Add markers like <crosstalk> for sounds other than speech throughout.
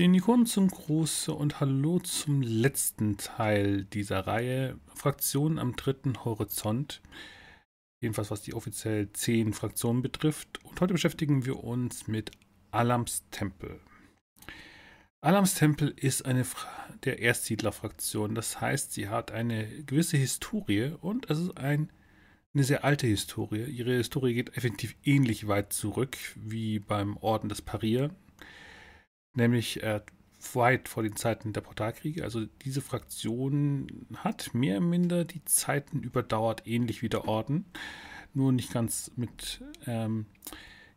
Den Ikonen zum Gruß und Hallo zum letzten Teil dieser Reihe Fraktionen am dritten Horizont. Jedenfalls was die offiziell zehn Fraktionen betrifft. Und heute beschäftigen wir uns mit Alams Tempel. Alams Tempel ist eine der Erstsiedlerfraktion. Das heißt, sie hat eine gewisse Historie und es ist ein, eine sehr alte Historie. Ihre Historie geht effektiv ähnlich weit zurück wie beim Orden des Parier nämlich äh, weit vor den Zeiten der Portalkriege. Also diese Fraktion hat mehr oder minder die Zeiten überdauert, ähnlich wie der Orden, nur nicht ganz mit ähm,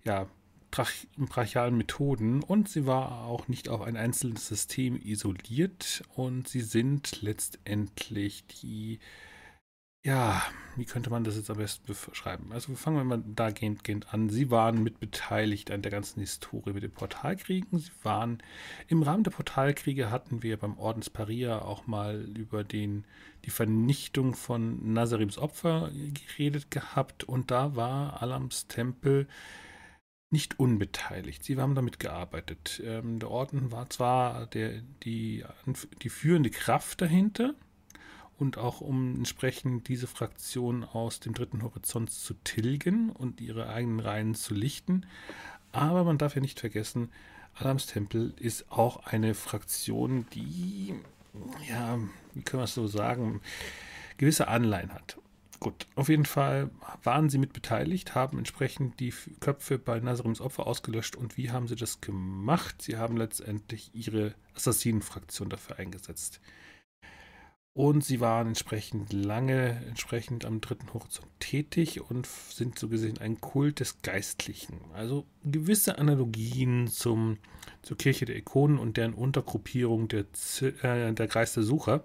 ja, brachialen Methoden. Und sie war auch nicht auf ein einzelnes System isoliert. Und sie sind letztendlich die ja, wie könnte man das jetzt am besten beschreiben? Also fangen wir mal da gehend, an. Sie waren mitbeteiligt an der ganzen Historie mit den Portalkriegen. Sie waren im Rahmen der Portalkriege hatten wir beim Ordens Paria auch mal über den, die Vernichtung von Nazarims Opfer geredet gehabt und da war Alams Tempel nicht unbeteiligt. Sie haben damit gearbeitet. Ähm, der Orden war zwar der, die, die führende Kraft dahinter, und auch um entsprechend diese Fraktion aus dem dritten Horizont zu tilgen und ihre eigenen Reihen zu lichten. Aber man darf ja nicht vergessen, Adams Tempel ist auch eine Fraktion, die, ja, wie können wir es so sagen, gewisse Anleihen hat. Gut, auf jeden Fall waren sie mit beteiligt, haben entsprechend die Köpfe bei Nazarims Opfer ausgelöscht. Und wie haben sie das gemacht? Sie haben letztendlich ihre Assassinenfraktion dafür eingesetzt. Und sie waren entsprechend lange entsprechend am dritten Horizont tätig und sind so gesehen ein Kult des Geistlichen. Also gewisse Analogien zum, zur Kirche der Ikonen und deren Untergruppierung der, äh, der Kreis der Sucher.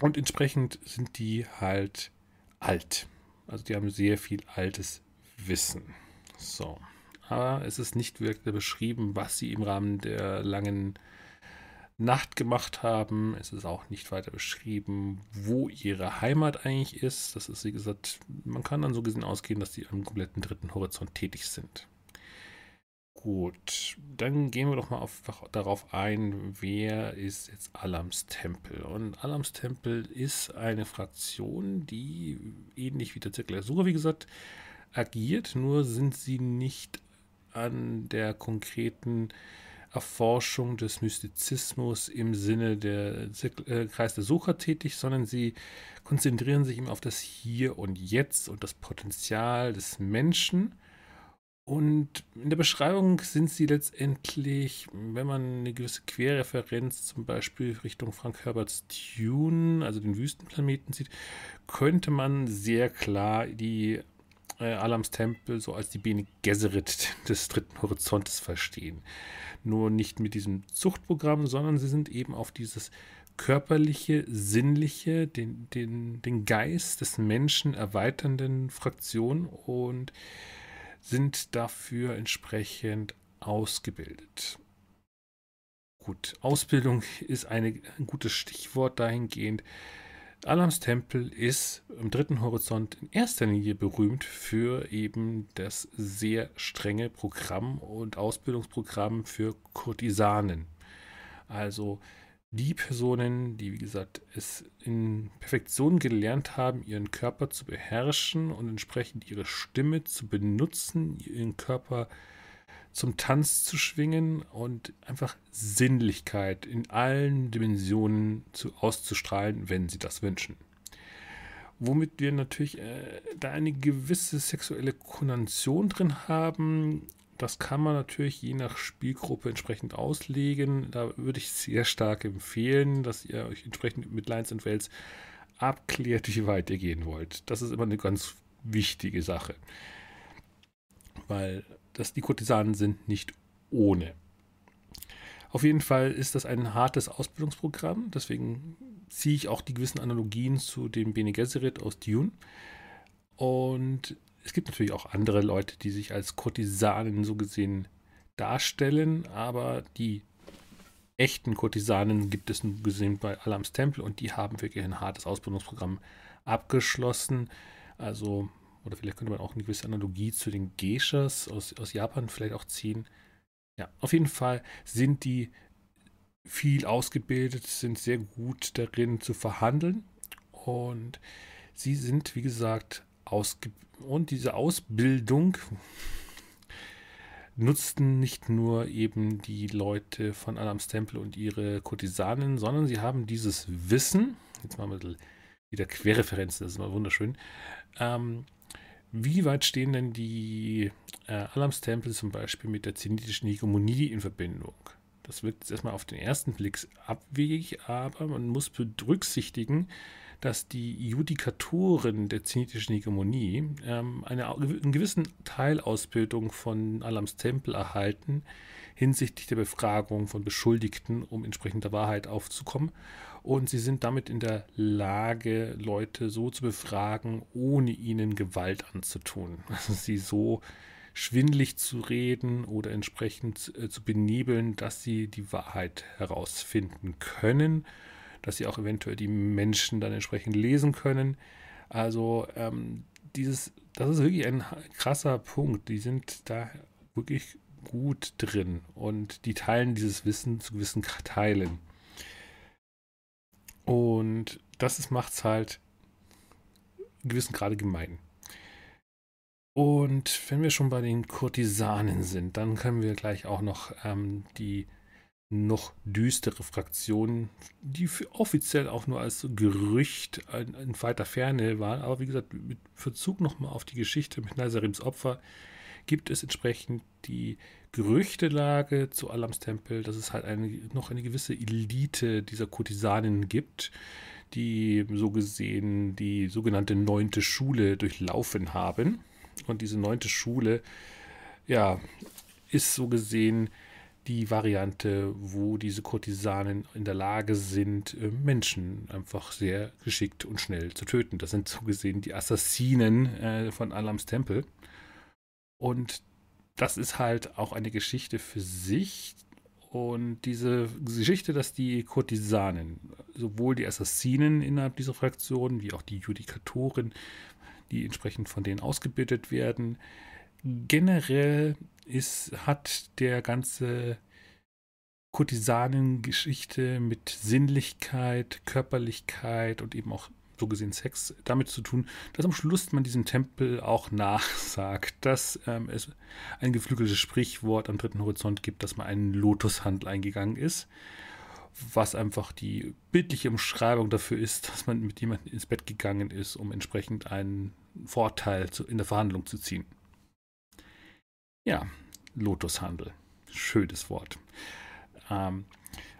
Und entsprechend sind die halt alt. Also die haben sehr viel altes Wissen. So. Aber es ist nicht wirklich beschrieben, was sie im Rahmen der langen Nacht gemacht haben. Es ist auch nicht weiter beschrieben, wo ihre Heimat eigentlich ist. Das ist, wie gesagt, man kann dann so gesehen ausgehen, dass sie am kompletten dritten Horizont tätig sind. Gut, dann gehen wir doch mal auf, darauf ein, wer ist jetzt Alams Tempel. Und Alams Tempel ist eine Fraktion, die ähnlich wie der Zirkel der Suche, wie gesagt, agiert, nur sind sie nicht an der konkreten Erforschung des Mystizismus im Sinne der äh, Kreis der Sucher tätig, sondern sie konzentrieren sich eben auf das Hier und Jetzt und das Potenzial des Menschen. Und in der Beschreibung sind sie letztendlich, wenn man eine gewisse Querreferenz zum Beispiel Richtung Frank Herberts Dune, also den Wüstenplaneten sieht, könnte man sehr klar die äh, Alams Tempel so als die Bene Gesserit des dritten Horizontes verstehen. Nur nicht mit diesem Zuchtprogramm, sondern sie sind eben auf dieses körperliche, sinnliche, den, den, den Geist des Menschen erweiternden Fraktion und sind dafür entsprechend ausgebildet. Gut, Ausbildung ist eine, ein gutes Stichwort dahingehend. Alams Tempel ist im dritten Horizont in erster Linie berühmt für eben das sehr strenge Programm und Ausbildungsprogramm für Kurtisanen. Also die Personen, die wie gesagt es in Perfektion gelernt haben, ihren Körper zu beherrschen und entsprechend ihre Stimme zu benutzen, ihren Körper zu zum Tanz zu schwingen und einfach Sinnlichkeit in allen Dimensionen zu, auszustrahlen, wenn sie das wünschen. Womit wir natürlich äh, da eine gewisse sexuelle Konnotation drin haben. Das kann man natürlich je nach Spielgruppe entsprechend auslegen. Da würde ich sehr stark empfehlen, dass ihr euch entsprechend mit Lines and Wells abklärt, wie weit ihr gehen wollt. Das ist immer eine ganz wichtige Sache. Weil dass die Kurtisanen sind nicht ohne. Auf jeden Fall ist das ein hartes Ausbildungsprogramm, deswegen ziehe ich auch die gewissen Analogien zu dem Bene Gesserit aus Dune. Und es gibt natürlich auch andere Leute, die sich als Kurtisanen so gesehen darstellen, aber die echten Kurtisanen gibt es nun gesehen bei Alams Tempel und die haben wirklich ein hartes Ausbildungsprogramm abgeschlossen. Also oder vielleicht könnte man auch eine gewisse Analogie zu den Geishas aus, aus Japan vielleicht auch ziehen. Ja, auf jeden Fall sind die viel ausgebildet, sind sehr gut darin zu verhandeln und sie sind, wie gesagt, ausgebildet. Und diese Ausbildung nutzten nicht nur eben die Leute von Adams Tempel und ihre Kurtisanen, sondern sie haben dieses Wissen, jetzt mal ein bisschen wieder Querreferenzen, das ist immer wunderschön, ähm, wie weit stehen denn die äh, Alams Tempel zum Beispiel mit der zenitischen Hegemonie in Verbindung? Das wirkt jetzt erstmal auf den ersten Blick abwegig, aber man muss berücksichtigen, dass die Judikatoren der zenitischen Hegemonie ähm, eine, einen gewissen Teilausbildung von Alams Tempel erhalten hinsichtlich der Befragung von Beschuldigten, um entsprechend der Wahrheit aufzukommen. Und sie sind damit in der Lage, Leute so zu befragen, ohne ihnen Gewalt anzutun. <laughs> Also sie so schwindlig zu reden oder entsprechend äh, zu benebeln, dass sie die Wahrheit herausfinden können dass sie auch eventuell die Menschen dann entsprechend lesen können. Also ähm, dieses, das ist wirklich ein krasser Punkt. Die sind da wirklich gut drin und die teilen dieses Wissen zu gewissen Teilen. Und das macht es halt gewissen Grade gemein. Und wenn wir schon bei den Kurtisanen sind, dann können wir gleich auch noch ähm, die noch düstere Fraktionen, die offiziell auch nur als Gerücht in, in weiter Ferne waren. Aber wie gesagt, mit Verzug nochmal auf die Geschichte mit Nazarims Opfer gibt es entsprechend die Gerüchtelage zu Alams Tempel, dass es halt eine, noch eine gewisse Elite dieser Kurtisanen gibt, die so gesehen die sogenannte neunte Schule durchlaufen haben. Und diese neunte Schule, ja, ist so gesehen die Variante, wo diese Kurtisanen in der Lage sind, äh, Menschen einfach sehr geschickt und schnell zu töten. Das sind so gesehen die Assassinen äh, von Alams Tempel. Und das ist halt auch eine Geschichte für sich. Und diese Geschichte, dass die Kurtisanen, sowohl die Assassinen innerhalb dieser Fraktion, wie auch die Judikatoren, die entsprechend von denen ausgebildet werden, generell ist, hat der ganze Kurtisanengeschichte mit Sinnlichkeit, Körperlichkeit und eben auch so gesehen Sex damit zu tun, dass am Schluss man diesem Tempel auch nachsagt, dass ähm, es ein geflügeltes Sprichwort am dritten Horizont gibt, dass man einen Lotushandel eingegangen ist, was einfach die bildliche Umschreibung dafür ist, dass man mit jemandem ins Bett gegangen ist, um entsprechend einen Vorteil zu, in der Verhandlung zu ziehen. Ja, Lotushandel. Schönes Wort. Ähm,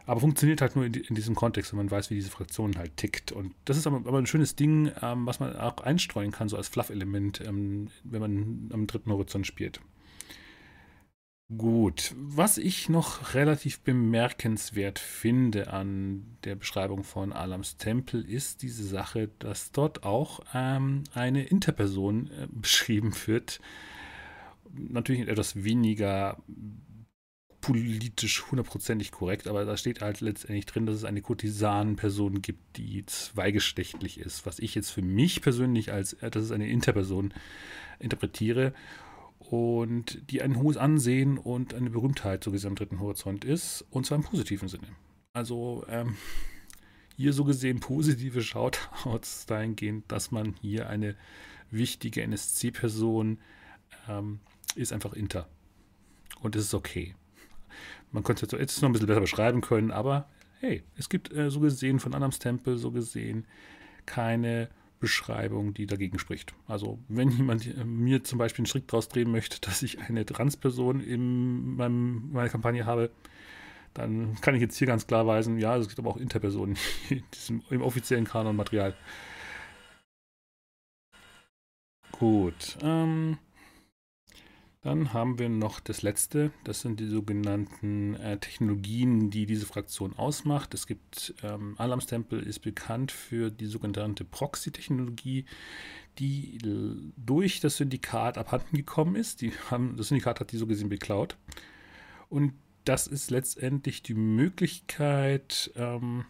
aber funktioniert halt nur in, in, diesem Kontext, wenn man weiß, wie diese Fraktion halt tickt. Und das ist aber, aber ein schönes Ding, ähm, was man auch einstreuen kann, so als Fluff-Element, ähm, wenn man am dritten Horizont spielt. Gut, was ich noch relativ bemerkenswert finde an der Beschreibung von Alams Tempel, ist diese Sache, dass dort auch ähm, eine Interperson äh, <laughs> beschrieben wird. Natürlich etwas weniger politisch hundertprozentig korrekt, aber da steht halt letztendlich drin, dass es eine Kurtisanenperson gibt, die zweigeschlechtlich ist, was ich jetzt für mich persönlich als, äh, das ist eine Interperson, interpretiere und die ein hohes Ansehen und eine Berühmtheit so gesehen am dritten Horizont ist, und zwar im positiven Sinne. Also ähm, hier so gesehen positive Shoutouts dahingehend, dass man hier eine wichtige NSC-Person ähm, ist einfach Inter. Und es ist okay. Man könnte es jetzt noch ein bisschen besser beschreiben können, aber hey, es gibt äh, so gesehen von Adams Tempel so gesehen keine Beschreibung, die dagegen spricht. Also wenn jemand äh, mir zum Beispiel einen Strick draus drehen möchte, <laughs> dass ich eine Transperson in meinem, meiner Kampagne habe, dann kann ich jetzt hier ganz klar weisen, ja, es gibt aber auch Interpersonen <laughs> in diesem, im offiziellen Kanon-Material. Gut. Ähm, dann haben wir noch das letzte, das sind die sogenannten äh, Technologien, die diese Fraktion ausmacht. Es gibt, ähm, Alams Tempel ist bekannt für die sogenannte Proxy-Technologie, die durch das Syndikat abhanden gekommen ist. Die haben, das Syndikat hat die so gesehen beklaut. Und das ist letztendlich die Möglichkeit, ähm,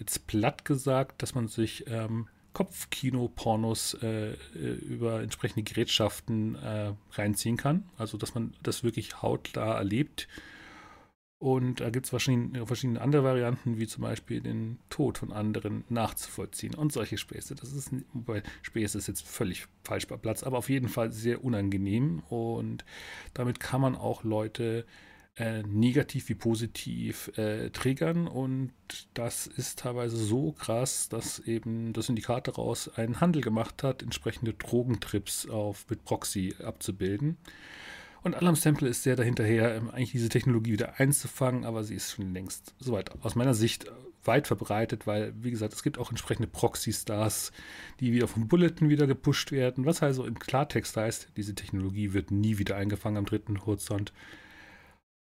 jetzt platt gesagt, dass man sich ähm, Kopfkino-Pornos äh, äh, über entsprechende Gerätschaften äh, reinziehen kann. Also, dass man das wirklich hautnah erlebt. Und da gibt es verschiedene, verschiedene andere Varianten, wie zum Beispiel den Tod von anderen nachzuvollziehen und solche Späße. Das ist, wobei Späße ist jetzt völlig falsch bei Platz, aber auf jeden Fall sehr unangenehm und damit kann man auch Leute äh, negativ wie positiv äh, triggern und das ist teilweise so krass, dass eben das Syndikat daraus einen Handel gemacht hat, entsprechende Drogentrips auf mit Proxy abzubilden. Und Alarm Sample ist sehr dahinterher, ähm, eigentlich diese Technologie wieder einzufangen, aber sie ist schon längst soweit aus meiner Sicht weit verbreitet, weil, wie gesagt, es gibt auch entsprechende Proxy-Stars, die wieder vom Bulletin wieder gepusht werden, was also im Klartext heißt, diese Technologie wird nie wieder eingefangen am dritten Horizont.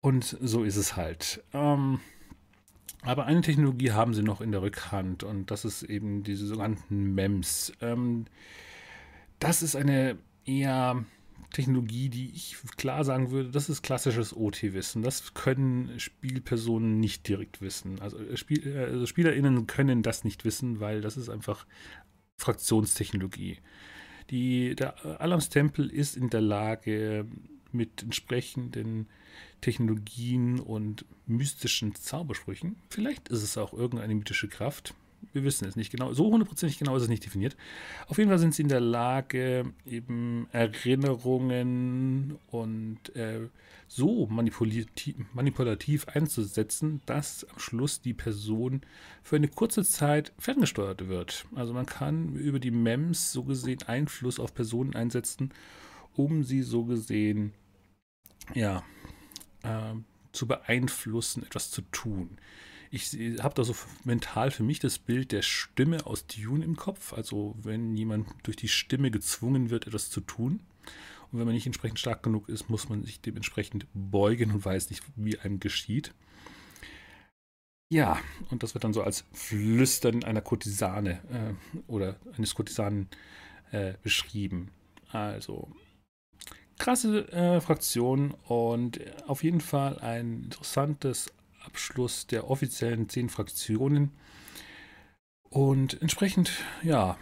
Und so ist es halt. Ähm, aber eine Technologie haben sie noch in der Rückhand und das ist eben diese sogenannten MEMS. Ähm, das ist eine eher Technologie, die ich klar sagen würde, das ist klassisches OT-Wissen. Das können Spielpersonen nicht direkt wissen. Also, äh, Spiel, äh, also SpielerInnen können das nicht wissen, weil das ist einfach Fraktionstechnologie. Die, der Alarmstempel ist in der Lage, mit entsprechenden Technologien und mystischen Zaubersprüchen. Vielleicht ist es auch irgendeine mythische Kraft. Wir wissen es nicht genau. So hundertprozentig genau ist es nicht definiert. Auf jeden Fall sind sie in der Lage, eben Erinnerungen und äh, so manipulativ, einzusetzen, dass am Schluss die Person für eine kurze Zeit ferngesteuert wird. Also man kann über die MEMS so gesehen Einfluss auf Personen einsetzen, um sie so gesehen ja, äh, zu beeinflussen, etwas zu tun. Ich habe da so mental für mich das Bild der Stimme aus Dune im Kopf. Also wenn jemand durch die Stimme gezwungen wird, etwas zu tun. Und wenn man nicht entsprechend stark genug ist, muss man sich dementsprechend beugen und weiß nicht, wie einem geschieht. Ja, und das wird dann so als Flüstern einer Kurtisane äh, oder eines Kurtisanen äh, beschrieben. Also krasse äh, Fraktion und auf jeden Fall ein interessantes Abschluss der offiziellen zehn Fraktionen. Und entsprechend, ja,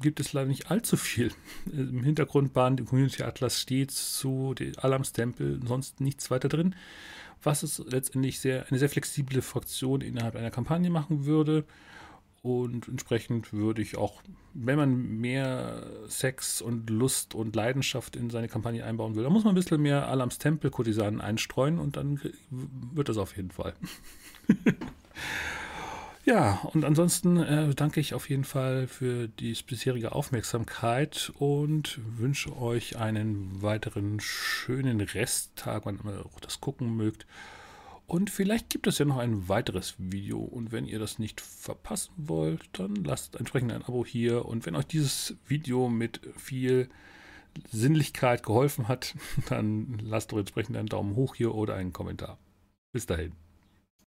gibt es leider nicht allzu viel. <laughs> Im Hintergrundbahn, im Community Atlas steht zu Alams Tempel, sonst nichts weiter drin, was es letztendlich sehr, eine sehr flexible Fraktion innerhalb einer Kampagne machen würde. Und entsprechend würde ich auch, wenn man mehr Sex und Lust und Leidenschaft in seine Kampagne einbauen will, dann muss man ein bisschen mehr Alams Tempel-Kurtisanen einstreuen und dann wird das auf jeden Fall. <laughs> ja, und ansonsten äh, danke ich auf jeden Fall für die bisherige Aufmerksamkeit und wünsche euch einen weiteren schönen Resttag, wann ihr auch das gucken mögt. Und vielleicht gibt es ja noch ein weiteres Video. Und wenn ihr das nicht verpassen wollt, dann lasst entsprechend ein Abo hier. Und wenn euch dieses Video mit viel Sinnlichkeit geholfen hat, <laughs> dann lasst doch entsprechend einen Daumen hoch hier oder einen Kommentar. Bis dahin.